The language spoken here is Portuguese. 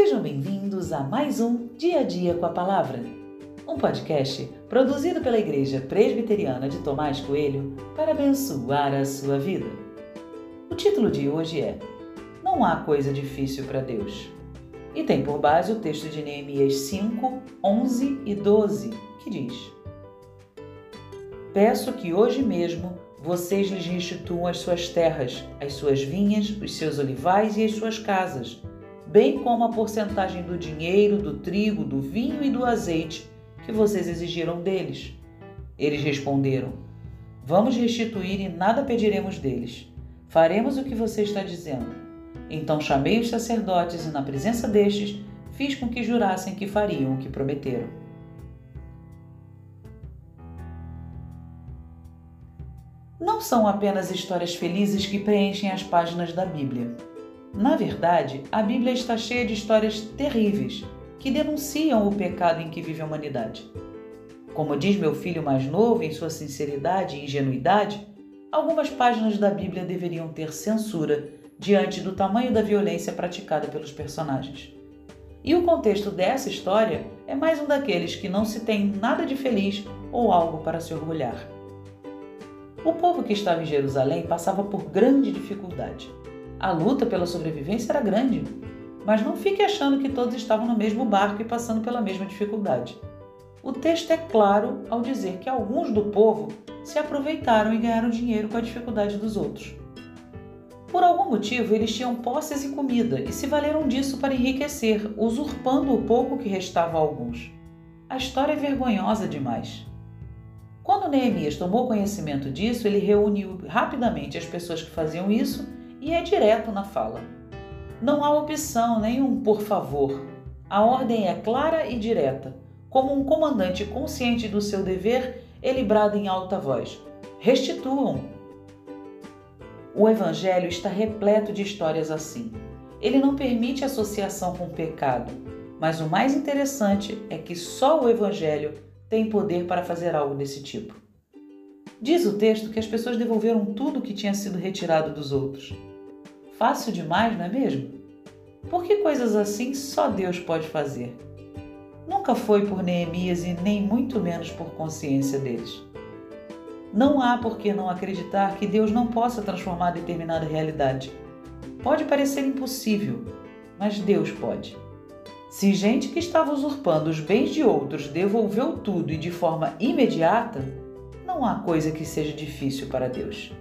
Sejam bem-vindos a mais um Dia a Dia com a Palavra, um podcast produzido pela Igreja Presbiteriana de Tomás Coelho para abençoar a sua vida. O título de hoje é Não há coisa difícil para Deus e tem por base o texto de Neemias 5, 11 e 12, que diz: Peço que hoje mesmo vocês lhes restituam as suas terras, as suas vinhas, os seus olivais e as suas casas bem como a porcentagem do dinheiro, do trigo, do vinho e do azeite que vocês exigiram deles. Eles responderam: Vamos restituir e nada pediremos deles. Faremos o que você está dizendo. Então chamei os sacerdotes e, na presença destes, fiz com que jurassem que fariam o que prometeram. Não são apenas histórias felizes que preenchem as páginas da Bíblia. Na verdade, a Bíblia está cheia de histórias terríveis que denunciam o pecado em que vive a humanidade. Como diz meu filho mais novo em sua sinceridade e ingenuidade, algumas páginas da Bíblia deveriam ter censura diante do tamanho da violência praticada pelos personagens. E o contexto dessa história é mais um daqueles que não se tem nada de feliz ou algo para se orgulhar. O povo que estava em Jerusalém passava por grande dificuldade. A luta pela sobrevivência era grande, mas não fique achando que todos estavam no mesmo barco e passando pela mesma dificuldade. O texto é claro ao dizer que alguns do povo se aproveitaram e ganharam dinheiro com a dificuldade dos outros. Por algum motivo, eles tinham posses e comida e se valeram disso para enriquecer, usurpando o pouco que restava a alguns. A história é vergonhosa demais. Quando Neemias tomou conhecimento disso, ele reuniu rapidamente as pessoas que faziam isso e é direto na fala. Não há opção nenhum por favor. A ordem é clara e direta. Como um comandante consciente do seu dever, ele brada em alta voz: Restituam! O Evangelho está repleto de histórias assim. Ele não permite associação com o pecado, mas o mais interessante é que só o Evangelho tem poder para fazer algo desse tipo. Diz o texto que as pessoas devolveram tudo que tinha sido retirado dos outros. Fácil demais, não é mesmo? Por que coisas assim só Deus pode fazer? Nunca foi por Neemias e nem muito menos por consciência deles. Não há por que não acreditar que Deus não possa transformar determinada realidade. Pode parecer impossível, mas Deus pode. Se gente que estava usurpando os bens de outros devolveu tudo e de forma imediata, não há coisa que seja difícil para Deus.